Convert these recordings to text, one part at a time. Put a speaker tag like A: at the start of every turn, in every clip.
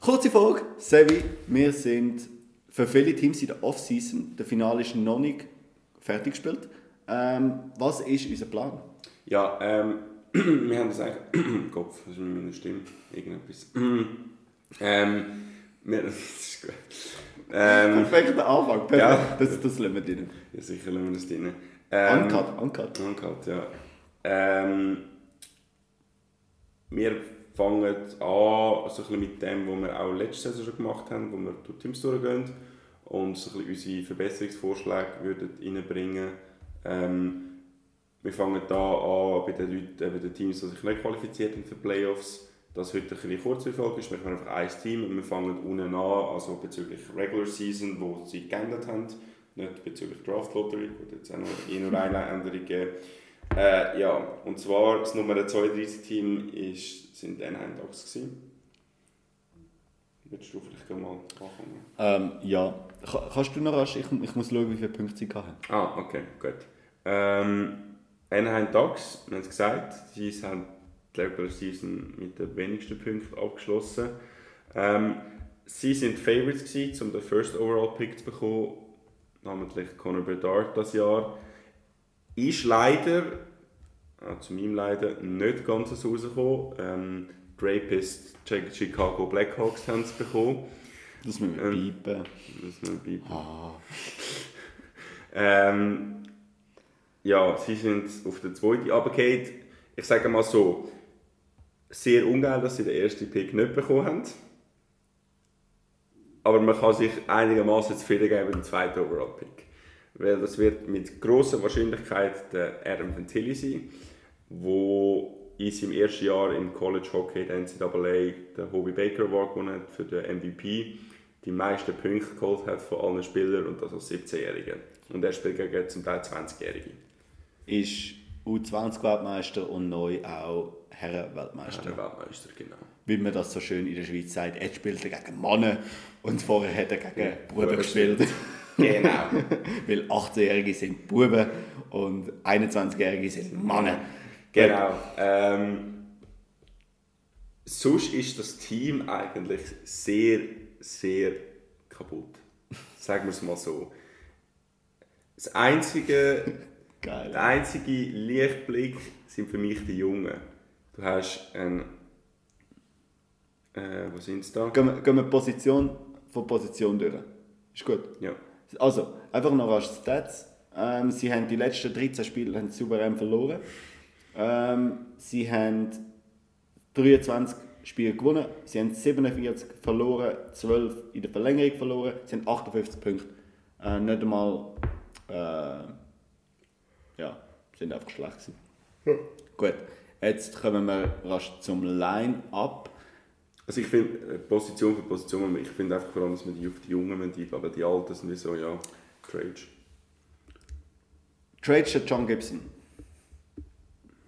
A: Kurze Frage, Sevi, wir sind für viele Teams in der Offseason, der Finale ist noch nicht fertig gespielt. Ähm, was ist unser Plan?
B: Ja, ähm, wir haben das eigentlich im Kopf, das ist mit meiner Stimme, irgendetwas. ähm, wir, das ist gut. Ähm,
A: Perfekter Anfang, perfekt.
B: Ja.
A: Das, das lassen wir drin.
B: ja, sicher lassen wir das drin. Ähm,
A: Uncut, uncut.
B: Uncut, ja. Ähm, wir fangen an, so mit dem, was wir auch letzte Saison schon gemacht haben, wo wir durch Teams durchgehen und so unsere Verbesserungsvorschläge reinbringen ähm, Wir fangen da an bei den, Leuten, eben den Teams, die sich nicht qualifiziert haben für Playoffs. Das heute ein bisschen kurz Folge ist, wir machen einfach ein Team und wir fangen unten an, also bezüglich Regular Season, wo sie geändert haben, nicht bezüglich Draft Lottery, gut, jetzt auch noch eine Änderung gegeben. Äh, ja, und zwar das Nummer 32 Team ist, sind Anaheim Ducks gewesen. Willst du vielleicht mal anfangen?
A: Ähm, ja. Ka- Kannst du noch rasch? Ich, ich muss schauen, wie viele Punkte sie hatten.
B: Ah, okay, gut. Ähm, Anaheim Ducks, wir haben es gesagt, sie haben die Regular Season mit den wenigsten Punkten abgeschlossen. Ähm, sie sind Favorites gewesen, um den First Overall Pick zu bekommen, namentlich Conor Bedard das Jahr. Ist leider, äh, zu meinem Leiden, nicht ganz so rausgekommen. Ähm, die Rapist Chicago Blackhawks haben es bekommen.
A: Das müssen wir
B: Ähm,
A: piepen.
B: Das muss man bleiben.
A: Ah.
B: Ähm, ja, sie sind auf der zweiten runtergefallen. Ich sage mal so, sehr ungeil, dass sie den ersten Pick nicht bekommen haben. Aber man kann sich einigermaßen zufrieden geben mit dem zweiten Overall-Pick. Weil das wird mit großer Wahrscheinlichkeit der Adam Ventilli sein, wo in seinem ersten Jahr im College Hockey der NCAA den Hobie Baker Award gewonnen hat für den MVP, die meisten Punkte geholt hat von allen Spielern und das als 17-Jähriger. Und er spielt gegen zum Teil 20-Jährige.
A: Ist U20-Weltmeister und neu auch Herren-Weltmeister.
B: Der Weltmeister, genau.
A: Wie man das so schön in der Schweiz sagt, er spielt gegen Männer und vorher hat er gegen Buben gespielt.
B: Genau.
A: Weil 18-Jährige sind Buben und 21-Jährige sind Männer.
B: Genau. Ähm, sonst ist das Team eigentlich sehr, sehr kaputt. Sagen wir es mal so. Das einzige,
A: Geil.
B: der einzige Lichtblick sind für mich die Jungen. Du hast ein. Äh, wo sind sie da?
A: Gehen wir, gehen wir Position von Position durch. Ist gut.
B: Ja.
A: Also, einfach noch als Stats. Ähm, sie haben die letzten 13 Spiele haben souverän verloren. Ähm, sie haben 23 Spiele gewonnen, sie haben 47 verloren, 12 in der Verlängerung verloren, sie haben 58 Punkte. Äh, nicht einmal. Äh, ja, sind einfach schlecht gewesen. Gut, jetzt kommen wir rasch zum Line-Up.
B: Also ich finde, äh, Position für Position, ich finde einfach vor allem, dass man die auf die Jungen die, aber die Alten sind wie so, ja, Trade.
A: Trade für John Gibson.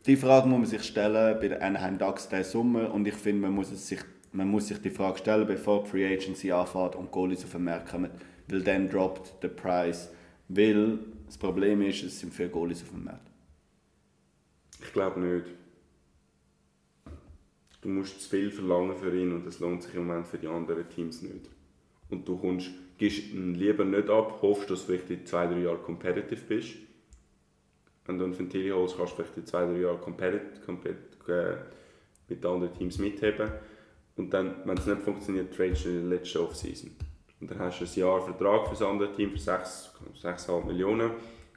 A: Die Frage muss man sich stellen bei den Anaheim Ducks diesen Sommer und ich finde, man muss, es sich, man muss sich die Frage stellen, bevor die Free Agency anfängt und Goalies auf den Markt kommen, weil dann droppt der Preis. Weil das Problem ist, es sind viele Goalies auf dem Markt.
B: Ich glaube nicht. Du musst zu viel verlangen für ihn und das lohnt sich im Moment für die anderen Teams nicht. Und du kommst, gibst ihn lieber nicht ab, hoffst, dass du vielleicht in zwei, drei Jahren competitive bist. Wenn du einen Ventili holst, kannst du vielleicht in zwei, drei Jahren competitive, competitive, äh, mit anderen Teams mitheben. Und dann, wenn es nicht funktioniert, tradest du in der letzten Offseason. Und dann hast du ein Jahr Vertrag für das andere Team für 6 6,5 Millionen.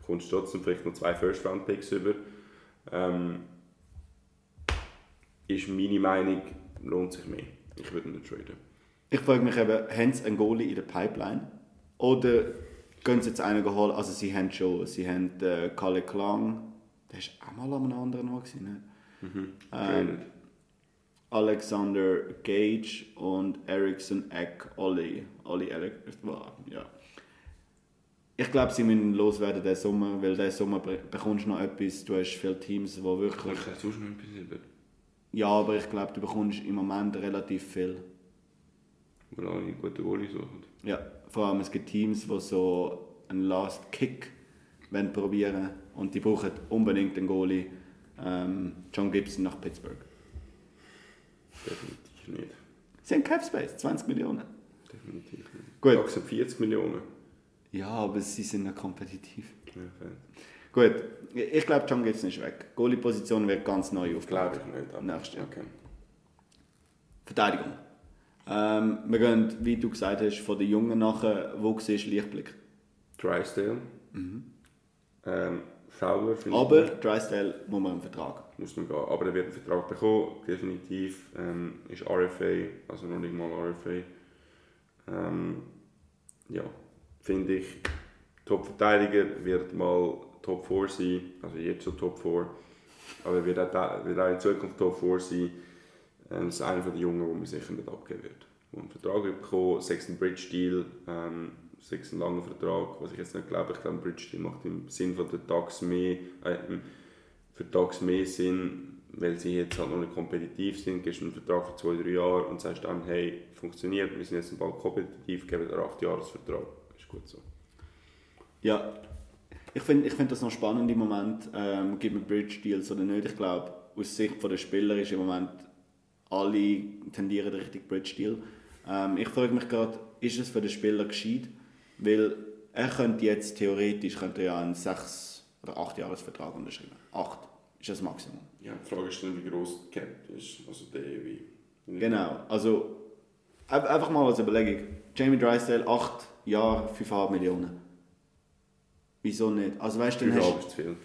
B: Kommst trotzdem vielleicht noch zwei First-Round-Picks über. Ähm, ist meine Meinung, lohnt sich mehr. Ich würde nicht traden.
A: Ich frage mich eben, haben sie einen Goalie in der Pipeline? Oder gehen sie jetzt einen holen? Also sie haben schon, sie haben äh, Kalle Klang, der war auch mal an einem anderen Ort, gewesen, ne? Ähm,
B: Traded.
A: Alexander Gage und Ericsson Eck Olli. Olli Alex, ja. Ich glaube, sie müssen loswerden diesen Sommer, weil diesen Sommer be- bekommst du noch etwas. Du hast viele Teams, die wirklich...
B: Ich hätte sonst noch etwas über.
A: Ja, aber ich glaube, du bekommst im Moment relativ viel.
B: Weil alle gute Goalie suchen.
A: Ja, vor allem es gibt Teams, die so einen Last Kick wollen probieren und die brauchen unbedingt einen Goalie. Ähm, John Gibson nach Pittsburgh.
B: Definitiv nicht.
A: Sie haben Cap Space, 20 Millionen.
B: Definitiv nicht.
A: Gut.
B: Haben 40 Millionen.
A: Ja, aber sie sind nicht kompetitiv.
B: Ja, fair.
A: Gut, ich glaube, John geht es nicht weg. Goalie-Position wird ganz neu
B: Glaube
A: aufgebaut.
B: ich nicht. aber-
A: Nächstes Jahr.
B: Okay.
A: Verteidigung. Ähm, wir gehen, wie du gesagt hast, von den Jungen nachher, wo siehst du Lichtblick?
B: Drysdale. Ähm, Fowler
A: Mhm. Aber Drysdale muss man einen Vertrag.
B: muss man gehen. Aber er wird einen Vertrag bekommen, definitiv. Ähm, ist RFA, also noch nicht mal RFA. Ähm, ja, finde ich, Top-Verteidiger wird mal Top 4 sein, also jetzt schon Top 4. Aber er wird auch, wird auch in Zukunft Top 4 sein. Ähm, das ist einer der Jungen, die man sicher nicht abgeben wird. Der einen Vertrag bekommen, sechs Bridge-Deal, ähm, sechs ein langer Vertrag, was ich jetzt nicht glaube. Ich glaube, ein Bridge-Deal macht im Sinn von der Tax mehr, äh, für Tax mehr Sinn, weil sie jetzt halt noch nicht kompetitiv sind. Gibst einen Vertrag für zwei, drei Jahre und sagst dann, hey, funktioniert, wir sind jetzt bald kompetitiv, geben dir acht Jahresvertrag. Ist gut so.
A: Ja, ich finde ich find das noch spannend im Moment. Ähm, gibt man Bridge-Deals oder nicht? Ich glaube, aus Sicht der Spieler ist im Moment alle tendieren Richtung Bridge-Deal. Ähm, ich frage mich gerade, ist es für den Spieler gescheit? Weil er könnte jetzt theoretisch könnte ja einen 6- oder 8-Jahres-Vertrag unterschreiben. 8 ist das Maximum.
B: Ja, die Frage ist dann, wie groß die Cap ist, also der wie.
A: Genau, also ein- einfach mal als Überlegung. Jamie Drysdale, 8 Jahre, 5,5 Millionen. Wieso nicht? Also weißt du, dann hast,
B: ist zu viel.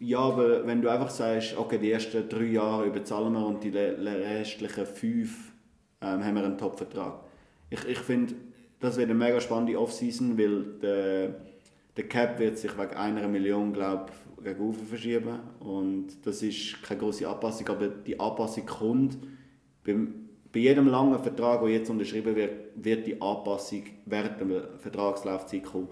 A: Ja, aber wenn du einfach sagst, okay, die ersten drei Jahre überzahlen wir und die restlichen fünf ähm, haben wir einen Top-Vertrag. Ich, ich finde, das wird eine mega spannende Offseason, weil der, der Cap wird sich wegen einer Million, glaube ich, gegen verschieben. Und das ist keine große Anpassung, aber die Anpassung kommt. Beim, bei jedem langen Vertrag, der jetzt unterschrieben wird, wird die Anpassung während der Vertragslaufzeit kommen.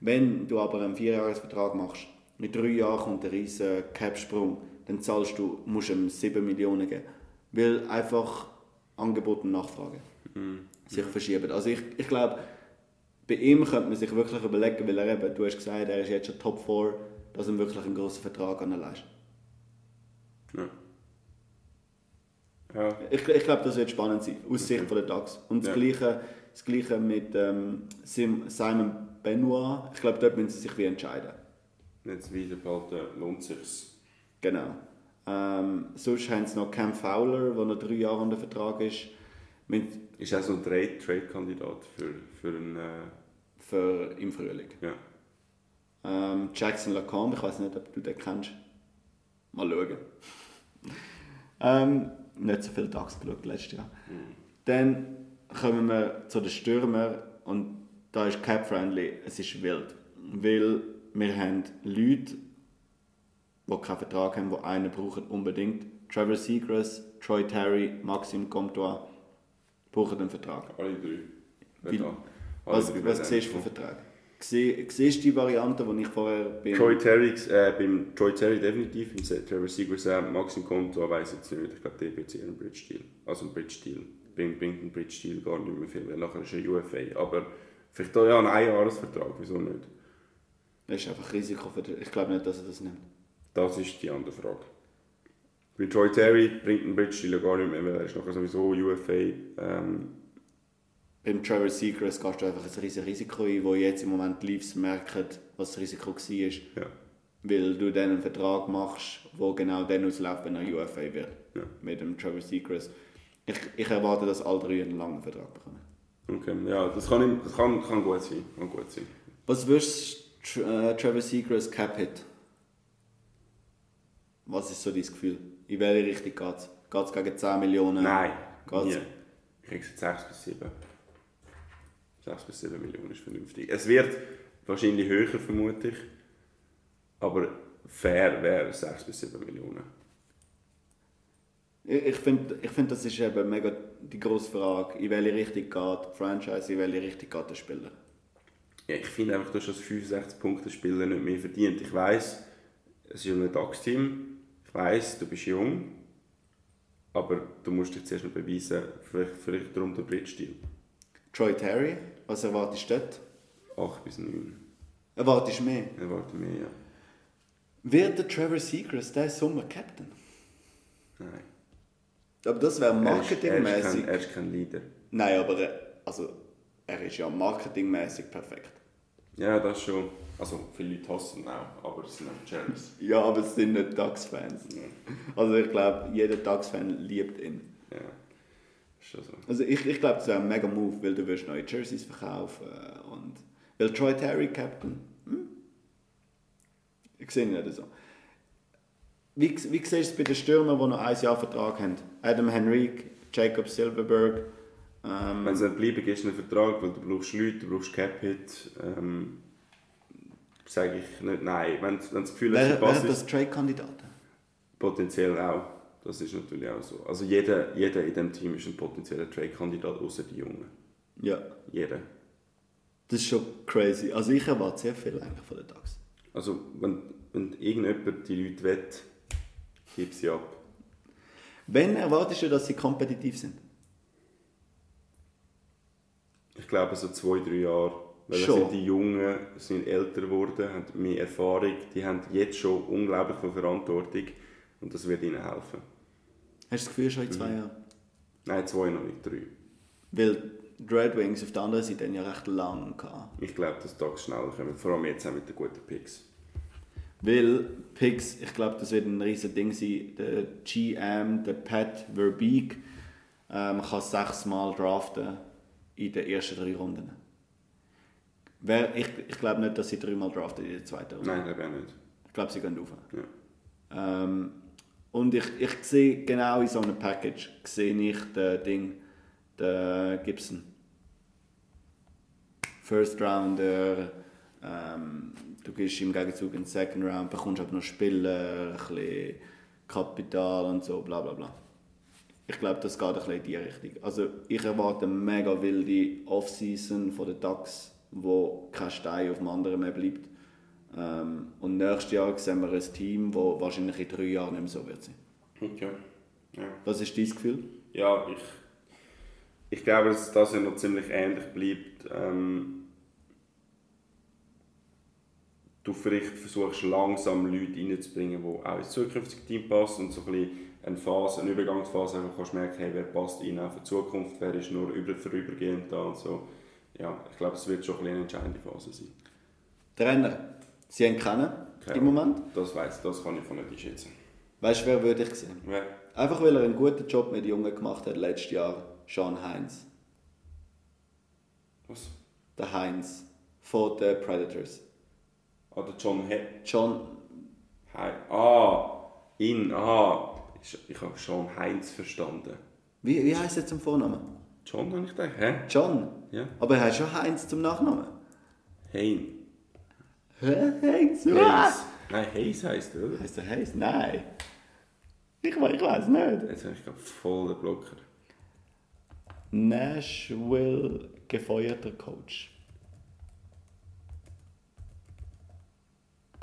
A: Wenn du aber einen Vierjahresvertrag machst, mit drei Jahren kommt ein riesiger Cap-Sprung, dann zahlst du, musst du ihm 7 Millionen geben. Weil einfach Angebot und Nachfrage sich verschieben. Also ich, ich glaube, bei ihm könnte man sich wirklich überlegen, weil er eben, du hast gesagt, er ist jetzt schon Top 4, dass er wirklich einen grossen Vertrag anleistet.
B: Ja. Ja,
A: Ich, ich glaube, das wird spannend sein, aus Sicht von der DAX. Und das,
B: Ja.
A: Gleiche, das Gleiche mit ähm, Sim, Simon Benoit. Ich glaube, dort müssen sie sich wie entscheiden.
B: jetzt weiter behalten, lohnt sich's.
A: Genau. Ähm, sonst haben sie noch Cam Fowler, der noch drei Jahre unter Vertrag ist, mit,
B: Ist auch so ein Trade- Trade-Kandidat für, für einen. Äh,
A: für im Frühling.
B: ja.
A: Ähm, Jackson Lacombe, ich weiß nicht, ob du den kennst. Mal schauen. ähm, nicht so viel DAX geschaut letztes Jahr. Dann kommen wir zu den Stürmern und da ist cap-friendly, es ist wild. Weil wir haben Leute, die keinen Vertrag haben, die einen brauchen unbedingt. Trevor Seagrass, Troy Terry, Maxim Comtois brauchen einen Vertrag.
B: Alle drei. Alle
A: Was,
B: drei
A: was siehst du für? Sie- Siehst du die Variante, die ich vorher bin?
B: Troy Terry, äh, beim Troy Terry definitiv, Se- Trevor Seagrass auch, Maxim Konto weiß jetzt nicht, ich glaube, der wird eher ein Bridge-Deal. Also ein Bridge-Deal. Bringt, bringt ein Bridge-Deal gar nicht mehr viel, weil nachher ist er UFA. Aber vielleicht auch ja, ein Einjahresvertrag, wieso nicht?
A: Das ist einfach Risiko für den, Ich glaube nicht, dass er das nimmt.
B: Das ist die andere Frage. Bei Troy Terry bringt ein Bridge-Deal gar nicht mehr, weil er ist nachher sowieso UFA. Ähm,
A: Beim Trevor Seagrass gehst du einfach ein riesiges Risiko ein, wo jetzt im Moment die Leafs merken, was das Risiko war.
B: ja.
A: Weil du dann einen Vertrag machst, der genau dann ausläuft, wenn er UFA wird.
B: Ja.
A: Mit dem Trevor Seagrass. Ich, ich erwarte, dass alle drei einen langen Vertrag bekommen.
B: Okay, ja, das kann, das kann, kann gut sein. Kann gut sein.
A: Was würdest du äh, Trevor Seagrass Cap Hit? Was ist so dein Gefühl? In welche Richtung geht es? Geht es gegen 10 Millionen?
B: Nein,
A: Geht's?
B: nie. Ich kriege jetzt 6 bis 7. 6 bis 7 Millionen ist vernünftig. Es wird wahrscheinlich höher, vermute ich. Aber fair wäre 6 bis 7 Millionen.
A: Ich, ich finde, ich find, das ist eben mega die grosse Frage, in welche Richtung geht die Franchise, in welche Richtung geht der Spieler.
B: Ja, ich finde einfach, du hast als 65-Punkte-Spieler nicht mehr verdient. Ich weiss, es ist ein DAX-Team. Ich weiss, du bist jung. Aber du musst dich zuerst noch beweisen, vielleicht, vielleicht darum der Bridge-Deal.
A: Troy Terry, was erwartest du dort?
B: 8 bis 9.
A: Erwartest du mehr?
B: Erwarte mehr, ja.
A: Wird der Trevor Seagrass diesen Sommer Captain?
B: Nein.
A: Aber das wäre
B: Er er,
A: marketingmäßig.
B: kein, er ist kein Leader.
A: Nein, aber er, also, er ist ja marketingmäßig perfekt.
B: Ja, das schon. Also, viele Leute hassen ihn auch, aber es sind auch Cherries.
A: Ja, aber es sind nicht Ducks-Fans. Also ich glaube, jeder Ducks-Fan liebt ihn.
B: Ja, ist schon so.
A: Also ich, ich glaube, das wäre ein mega Move, weil du wirst neue Jerseys verkaufen und weil Troy Terry Captain. Hm? Ich sehe nicht so. Wie, wie siehst du es bei den Stürmern, die noch ein Jahr Vertrag haben? Adam Henrique, Jacob Silverberg. Ähm,
B: Wenn sie nicht bleiben, du einen Vertrag, weil du brauchst Leute, du brauchst Cap-Hit. Ähm, Sage ich nicht nein. Wenn, wenn das Gefühl
A: wer, wer hat das Trade-Kandidaten?
B: potenziell auch. Das ist natürlich auch so. Also jeder, jeder in diesem Team ist ein potenzieller Trade-Kandidat, außer die Jungen.
A: Ja,
B: Jeder.
A: das ist schon crazy. Also ich erwarte sehr viel eigentlich von den Ducks.
B: Also wenn, wenn irgendjemand die Leute will, gib sie ab.
A: Wenn erwartest du, dass sie kompetitiv sind?
B: Ich glaube so zwei, drei Jahre. Weil
A: Schon?
B: sind die Jungen sind älter geworden, haben mehr Erfahrung, die haben jetzt schon unglaublich viel Verantwortung und das wird ihnen helfen.
A: Hast du das Gefühl schon in zwei Jahren?
B: Nein, zwei noch nicht, drei.
A: Weil die Red Wings auf der anderen Seite ja recht lang gehabt.
B: Ich glaube, dass die schneller kommen, vor allem jetzt auch mit den guten Picks.
A: Weil Picks, ich glaube, das wird ein riesen Ding sein. Der GM, der Pat Verbeek, ähm, kann sechsmal draften in den ersten drei Runden. Wer, ich ich glaube nicht, dass sie dreimal draften in der zweiten Runde.
B: Nein, glaube ich nicht.
A: Ich glaube, sie gehen rauf.
B: Ja.
A: Ähm, und ich, ich sehe genau in so einem Package sehe ich den Ding, den Gibson. First Rounder, ähm, du gehst im Gegenzug in den Second Round, bekommst aber noch Spieler, ein bisschen Kapital und so, bla bla bla. Ich glaube, das geht ein bisschen in die Richtung. Also ich erwarte eine mega wilde Offseason von den Ducks, wo kein Stein auf dem anderen mehr bleibt. Ähm, und nächstes Jahr sehen wir ein Team, das wahrscheinlich in drei Jahren nicht mehr so wird sein.
B: Okay. Ja.
A: Was ist dein Gefühl?
B: Ja, ich, ich glaube, dass das ja noch ziemlich ähnlich bleibt. Ähm, du vielleicht versuchst langsam Leute reinzubringen, die auch ins zukünftige Team passen und so ein bisschen eine Phase, eine Übergangsphase einfach kannst merken, hey, wer passt rein auch für die Zukunft, wer ist nur über, vorübergehend da und so. Ja, ich glaube, es wird schon ein bisschen eine entscheidende Phase sein.
A: Trainer, Sie haben keinen
B: Keine
A: im Moment.
B: Das weiß, das kann ich von nicht einschätzen.
A: Weißt du, wer würde ich sehen?
B: Wer?
A: Einfach weil er einen guten Job mit Jungen gemacht hat letztes Jahr. Sean Heinz.
B: Was?
A: Der Heinz von den Predators.
B: Ah, der John He
A: John,
B: Hi Ah, ihn, aha. Ich, habe schon Heinz verstanden.
A: wie, wie heißt er zum Vornamen?
B: John habe ich gedacht, hä?
A: John.
B: Ja.
A: Aber er hat schon Heinz zum Nachnamen.
B: Hein.
A: Hä? Heinz? Was?
B: Nein, Hayes heisst er, oder?
A: Heißt er Heinz? Nein. Ich, ich weiß nicht.
B: Jetzt habe ich gerade voll den Blocker.
A: Nashville gefeuerter Coach.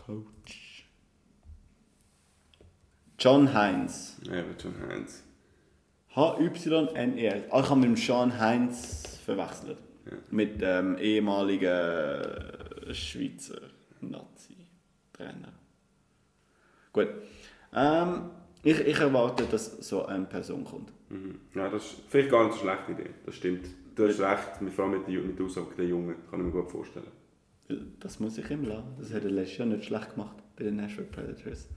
A: Coach. John Heinz.
B: Ja, aber John Heinz.
A: H-Y-N-E-S. Ah, ich habe mit dem Sean Heinz verwechselt. Mit dem ehemaligen Schweizer Nazi-Trainer. Gut. Ähm, ich, ich erwarte, dass so eine Person kommt.
B: Mhm. Ja, das ist vielleicht gar nicht so eine schlechte Idee. Das stimmt. Du hast recht, mit- vor allem mit der, Ju- mit der Aussage der Jungen. Kann ich mir gut vorstellen.
A: Das muss ich ihm lassen. Das hat er letztes Jahr nicht schlecht gemacht bei den Nashville Predators.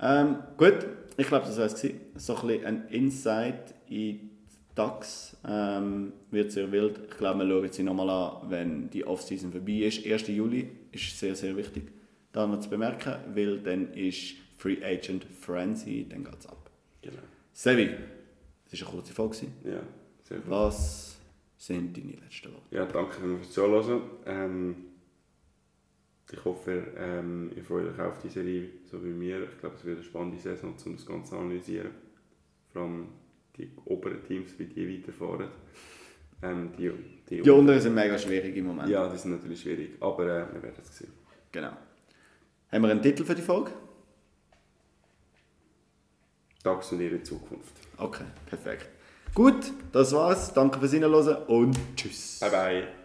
A: Ähm, gut, ich glaube, das war es. So ein bisschen ein Insight in DAX. Ähm, wird sehr wild. Ich glaube, wir schauen sie nochmal an, wenn die Offseason vorbei ist. 1. Juli ist sehr, sehr wichtig, da noch zu bemerken, weil dann ist Free Agent Frenzy, dann geht es ab.
B: Genau.
A: Sevi, das war eine kurze Folge.
B: Ja, sehr gut.
A: Was sind deine letzten Worte?
B: Ja, danke fürs Zuhören. Ähm, ich hoffe, ähm, ihr freut euch auf die Serie, so wie mir. Ich glaube, es wird eine spannende Saison, um das Ganze zu analysieren. Vor allem die oberen Teams, wie die weiterfahren. Ähm, die, die,
A: Die unteren sind mega schwierig im Moment.
B: Ja, die sind natürlich schwierig, aber äh, wir werden es sehen.
A: Genau. Haben wir einen Titel für die Folge?
B: Tags und ihre Zukunft.
A: Okay, perfekt. Gut, das war's. Danke fürs Hinhören und tschüss.
B: Bye bye.